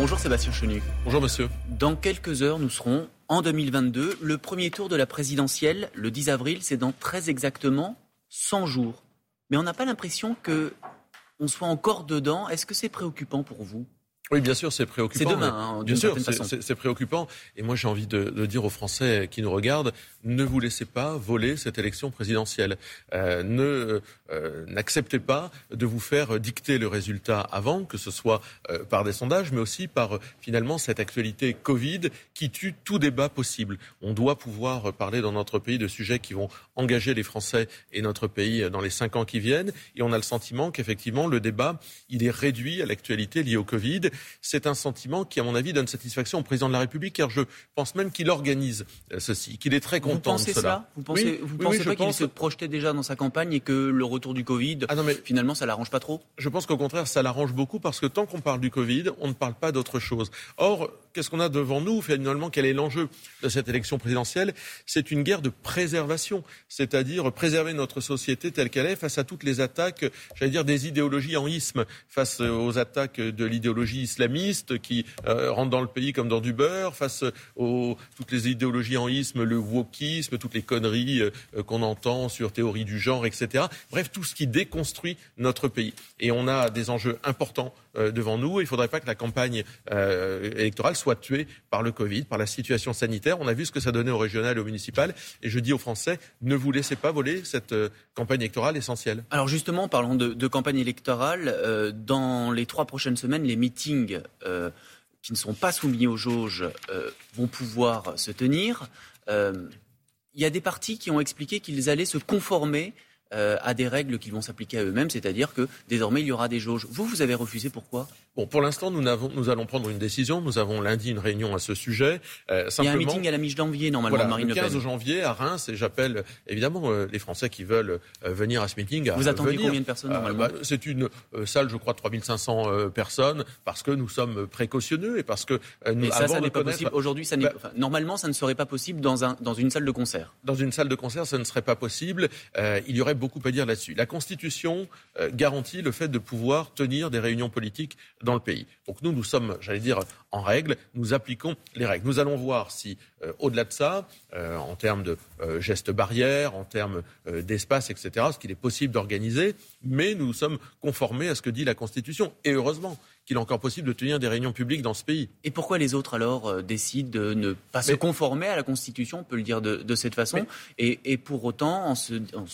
Bonjour Sébastien Chenu. Bonjour monsieur. Dans quelques heures, nous serons en 2022. Le premier tour de la présidentielle, le 10 avril, c'est dans très exactement 100 jours. Mais on n'a pas l'impression que on soit encore dedans. Est-ce que c'est préoccupant pour vous? Oui, bien sûr, c'est préoccupant. C'est demain, hein, bien sûr, c'est préoccupant. Et moi, j'ai envie de, de, dire aux Français qui nous regardent ne vous laissez pas voler cette élection présidentielle. Euh, ne euh, n'acceptez pas de vous faire dicter le résultat avant, que ce soit euh, par des sondages, mais aussi par finalement cette actualité Covid qui tue tout débat possible. On doit pouvoir parler dans notre pays de sujets qui vont engager les Français et notre pays dans les cinq ans qui viennent. Et on a le sentiment qu'effectivement le débat il est réduit à l'actualité liée au Covid c'est un sentiment qui, à mon avis, donne satisfaction au président de la République, car je pense même qu'il organise euh, ceci, qu'il est très content vous pensez de cela? Vous pensez, vous pensez pas qu'il se projetait déjà dans sa campagne et que le retour du Covid, ah non, mais finalement, ça l'arrange pas trop? Je pense qu'au contraire, ça l'arrange beaucoup parce que tant qu'on parle du Covid, on ne parle pas d'autre chose. Or, qu'est-ce qu'on a devant nous Finalement, quel est l'enjeu de cette élection présidentielle? C'est une guerre de préservation, c'est-à-dire préserver notre société telle qu'elle est face à toutes les attaques, j'allais dire, des idéologies en isme, face aux attaques de l'idéologie islamistes qui euh, rentrent dans le pays comme dans du beurre, face aux toutes les idéologies en isme, le wokisme, toutes les conneries euh, qu'on entend sur théorie du genre, etc. Bref, tout ce qui déconstruit notre pays. Et on a des enjeux importants euh, devant nous. Il ne faudrait pas que la campagne électorale soit tuée par le Covid, par la situation sanitaire. On a vu ce que ça donnait au régional et au municipal. Et je dis aux Français, ne vous laissez pas voler cette campagne électorale essentielle. Alors justement, parlons de, campagne électorale. dans les trois prochaines semaines, les meetings euh, qui ne sont pas soumis aux jauges euh, vont pouvoir se tenir. Euh, il y a des partis qui ont expliqué qu'ils allaient se conformer à des règles qui vont s'appliquer à eux-mêmes, c'est-à-dire que désormais il y aura des jauges. Vous, vous avez refusé pourquoi? Bon, pour l'instant, nous, nous, allons prendre une décision. Nous avons lundi une réunion à ce sujet. Euh, Il y a un meeting à la mi-janvier, normalement, Marine le 15 janvier à Reims, et j'appelle évidemment euh, les Français qui veulent euh, venir à ce meeting. À Vous attendez venir. combien de personnes, normalement bah, C'est une salle, je crois, de 3500 personnes, parce que nous sommes précautionneux et parce que nous Et ça, ça n'est pas possible. Aujourd'hui, ça bah, enfin, normalement, ça ne serait pas possible dans, un, dans une salle de concert. Dans une salle de concert, ça ne serait pas possible. il y aurait beaucoup à dire là-dessus. La Constitution garantit le fait de pouvoir tenir des réunions politiques dans le pays. Donc nous, nous sommes, j'allais dire, en règle, nous appliquons les règles. Nous allons voir si, euh, au-delà de ça, euh, en termes de euh, gestes barrières, en termes d'espace, etc., ce qu'il est possible d'organiser, mais nous sommes conformés à ce que dit la Constitution. Et heureusement qu'il est encore possible de tenir des réunions publiques dans ce pays. Et pourquoi les autres alors décident de ne pas se conformer à la Constitution, on peut le dire de, cette façon, et, pour autant en,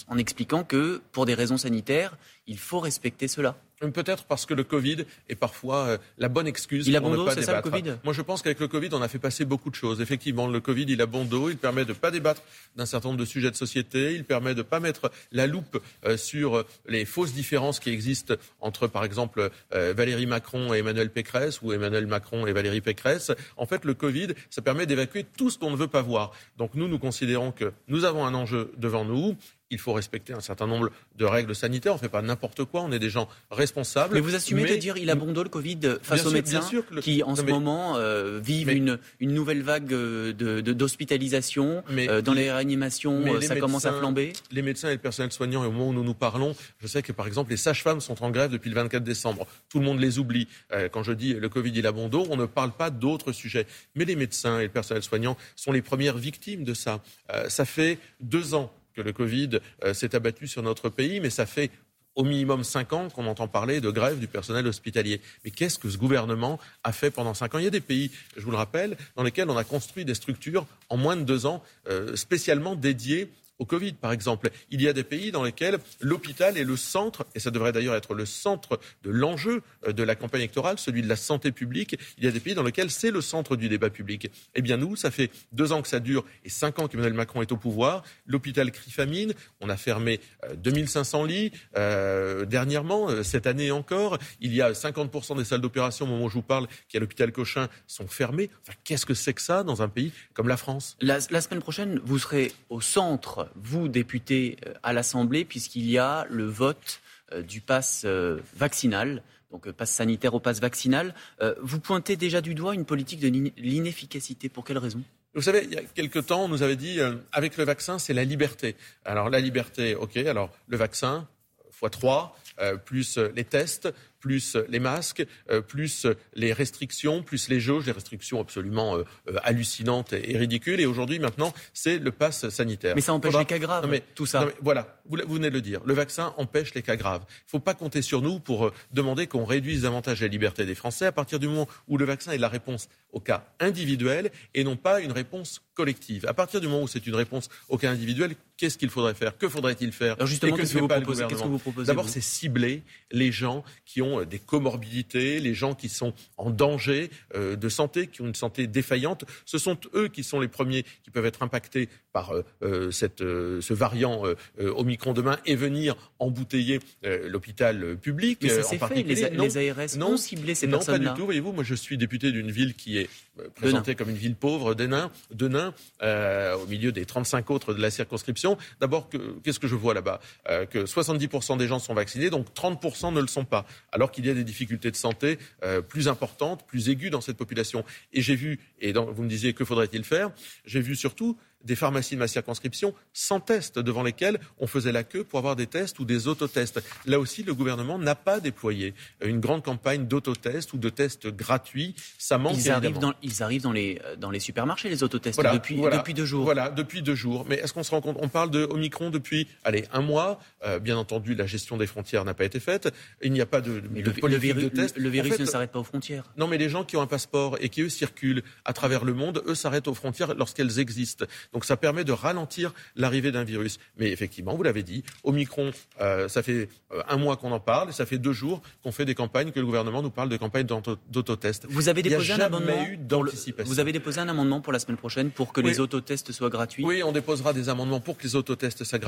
en expliquant que pour des raisons sanitaires, il faut respecter cela? Peut-être parce que le Covid est parfois euh, la bonne excuse il pour ne pas débattre. Ça, le COVID? Moi, je pense qu'avec le Covid, on a fait passer beaucoup de choses. Effectivement, le Covid, il a bon dos, il permet de ne pas débattre d'un certain nombre de sujets de société, il permet de ne pas mettre la loupe euh, sur les fausses différences qui existent entre, par exemple, euh, Valérie Macron et Emmanuel Pécresse ou Emmanuel Macron et Valérie Pécresse. En fait, le Covid, ça permet d'évacuer tout ce qu'on ne veut pas voir. Donc nous, nous considérons que nous avons un enjeu devant nous il faut respecter un certain nombre de règles sanitaires. On ne fait pas n'importe quoi. On est des gens responsables. Mais vous assumez de dire il a bon dos le Covid face aux médecins qui, en ce moment, euh, vivent une, nouvelle vague euh, d'hospitalisation. De, euh, dans les réanimations, ça commence à flamber. Les médecins et le personnel soignant, et au moment où nous nous parlons, je sais que par exemple les sages-femmes sont en grève depuis le 24 décembre. Tout le monde les oublie. quand je dis le Covid, il a bon dos, on ne parle pas d'autres sujets. Mais les médecins et le personnel soignant sont les premières victimes de ça. ça fait deux ans que le Covid euh, s'est abattu sur notre pays, mais ça fait au minimum cinq ans qu'on entend parler de grève du personnel hospitalier. Mais qu'est-ce que ce gouvernement a fait pendant cinq ans? Il y a des pays, je vous le rappelle, dans lesquels on a construit des structures en moins de deux ans euh, spécialement dédiées au Covid, par exemple. Il y a des pays dans lesquels l'hôpital est le centre, et ça devrait d'ailleurs être le centre de l'enjeu euh, de la campagne électorale, celui de la santé publique. Il y a des pays dans lesquels c'est le centre du débat public. Eh bien, nous, ça fait deux ans que ça dure et cinq ans qu'Emmanuel Macron est au pouvoir. L'hôpital crie famine. On a fermé 2500 euh, lits euh, dernièrement, cette année encore. Il y a 50% des salles d'opération, au moment où je vous parle, qui à l'hôpital Cochin, sont fermées. Qu'est-ce que c'est que ça dans un pays comme la France? La semaine prochaine, vous serez au centre vous, député euh, à l'Assemblée, puisqu'il y a le vote euh, du pass euh, vaccinal donc passe sanitaire au pass vaccinal. vous pointez déjà du doigt une politique de l'inefficacité. Pour quelle raison? Vous savez, il y a quelque temps, on nous avait dit, avec le vaccin, c'est la liberté. Alors la liberté, ok, alors le vaccin, x 3, plus les tests, plus les masques, plus les restrictions, plus les jauges, les restrictions absolument hallucinantes et ridicules. Et aujourd'hui, maintenant, c'est le pass sanitaire. Mais ça empêche les cas graves, mais, tout ça. voilà, vous, venez de le dire. Le vaccin empêche les cas graves. Il ne faut pas compter sur nous pour demander qu'on réduise davantage la liberté des Français à partir du moment où le vaccin est la réponse au cas individuel et non pas une réponse collective. À partir du moment où c'est une réponse au cas individuel, qu'est-ce qu'il faudrait faire? Que faudrait-il faire? Alors justement, qu'est-ce que, vous proposez? D'abord, c'est cibler les gens qui ont euh, des comorbidités, les gens qui sont en danger euh, de santé, qui ont une santé défaillante. Ce sont eux qui sont les premiers qui peuvent être impactés par euh, cette, ce variant Omicron demain et venir embouteiller l'hôpital public. Mais ça fait. Les, les, ARS non, ont ciblé ces personnes-là. Non, pas du tout. Voyez-vous, moi, je suis député d'une ville qui est présentée comme une ville pauvre, de nains, de nains au milieu des 35 autres de la circonscription D'abord, qu'est-ce que je vois là-bas? Euh, Que 70% des gens sont vaccinés, donc 30% ne le sont pas, alors qu'il y a des difficultés de santé euh, plus importantes, plus aiguës dans cette population. Et j'ai vu, et vous me disiez que faudrait-il faire, j'ai vu surtout des pharmacies de ma circonscription sans tests, devant lesquelles on faisait la queue pour avoir des tests ou des autotests. Là aussi, le gouvernement n'a pas déployé une grande campagne d'autotests ou de tests gratuits. Ça manque ils arrivent, dans, ils arrivent dans les, dans les supermarchés, les autotests, depuis, depuis deux jours. Voilà, depuis deux jours. Mais est-ce qu'on se rend compte? On parle de Omicron depuis, allez, un mois. Euh, bien entendu, la gestion des frontières n'a pas été faite. Il n'y a pas de, le, de test. Le, virus ne s'arrête pas aux frontières. Non, mais les gens qui ont un passeport et qui, eux, circulent à travers le monde, eux, s'arrêtent aux frontières lorsqu'elles existent. Donc ça permet de ralentir l'arrivée d'un virus. Mais effectivement, vous l'avez dit, Omicron, euh, ça fait euh, un mois qu'on en parle, et ça fait deux jours qu'on fait des campagnes, que le gouvernement nous parle de campagnes d'autotest. Vous avez déposé un amendement Vous avez déposé un amendement pour la semaine prochaine pour que les autotests soient gratuits? Oui, on déposera des amendements pour que les autotests soient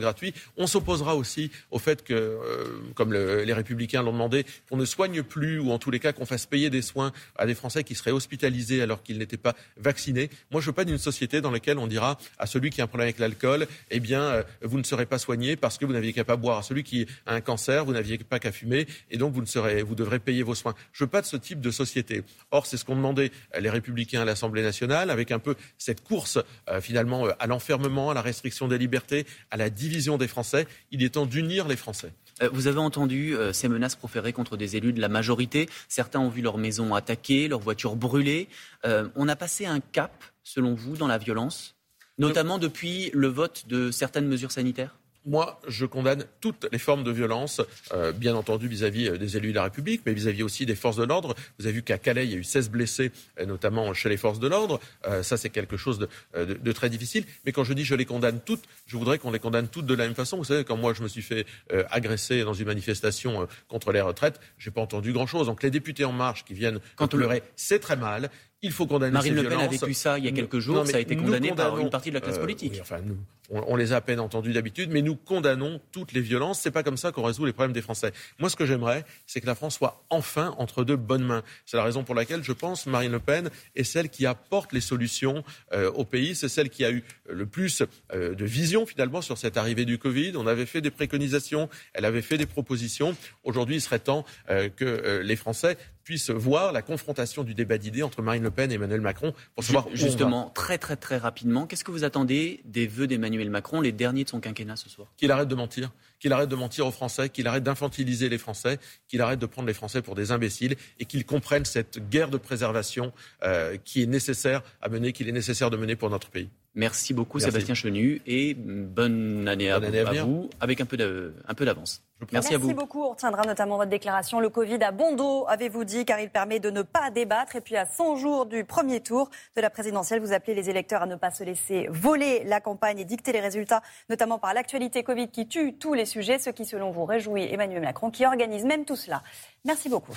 gratuits. On s'opposera aussi au fait que, euh, comme les Républicains l'ont demandé, qu'on ne soigne plus, ou en tous les cas qu'on fasse payer des soins à des Français qui seraient hospitalisés alors qu'ils n'étaient pas vaccinés. Moi, je veux pas d'une société dans laquelle on dira à celui qui a un problème avec l'alcool, eh bien, euh, vous ne serez pas soigné parce que vous n'aviez qu'à pas boire. À celui qui a un cancer, vous n'aviez pas qu'à fumer et donc vous, ne serez, vous devrez payer vos soins. Je veux pas de ce type de société. Or, c'est ce qu'ont demandé euh, les Républicains à l'Assemblée nationale avec un peu cette course euh, finalement à l'enfermement, à la restriction des libertés, à la division des Français. Il est temps d'unir les Français. Vous avez entendu ces menaces proférées contre des élus de la majorité. Certains ont vu leur maison attaquée, leurs voitures brûlées. on a passé un cap, selon vous, dans la violence notamment depuis le vote de certaines mesures sanitaires? Moi, je condamne toutes les formes de violence, euh, bien entendu vis-à-vis euh, des élus de la République, mais vis-à-vis aussi des forces de l'ordre. Vous avez vu qu'à Calais, il y a eu 16 blessés, euh, notamment chez les forces de l'ordre. ça, c'est quelque chose de, très difficile. Mais quand je dis je les condamne toutes, je voudrais qu'on les condamne toutes de la même façon. Vous savez, quand moi, je me suis fait agresser dans une manifestation contre les retraites, j'ai pas entendu grand-chose. Donc les députés En Marche qui viennent quand pleurer, c'est très mal. Il faut condamner Marine Le Pen a vécu ça il y a quelques jours. ça a été condamné par une partie de la classe politique. enfin, nous, on, les a à peine entendus d'habitude, mais nous condamnons toutes les violences. C'est pas comme ça qu'on résout les problèmes des Français. Moi, ce que j'aimerais, c'est que la France soit enfin entre de bonnes mains. C'est la raison pour laquelle je pense Marine Le Pen est celle qui apporte les solutions euh, au pays. C'est celle qui a eu le plus euh, de vision finalement sur cette arrivée du Covid. On avait fait des préconisations, elle avait fait des propositions. Aujourd'hui, il serait temps euh, que les Français puissent voir la confrontation du débat d'idées entre Marine Le Pen et Emmanuel Macron pour savoir justement très très très rapidement. Qu'est-ce que vous attendez des vœux d'Emmanuel Macron, les derniers de son quinquennat ce soir? Qu'il arrête de mentir, qu'il arrête de mentir aux Français, qu'il arrête d'infantiliser les Français, qu'il arrête de prendre les Français pour des imbéciles et qu'il comprenne cette guerre de préservation euh, qui est nécessaire à mener, qu'il est nécessaire de mener pour notre pays. Merci beaucoup Sébastien Chenu et bonne année, à, vous, avec un peu d'avance. Merci, à vous. Merci beaucoup. On retiendra notamment votre déclaration. Le Covid a bon dos, avez-vous dit, car il permet de ne pas débattre. Et puis à 100 jours du premier tour de la présidentielle, vous appelez les électeurs à ne pas se laisser voler la campagne et dicter les résultats, notamment par l'actualité Covid qui tue tous les sujets, ce qui selon vous réjouit Emmanuel Macron, qui organise même tout cela. Merci beaucoup.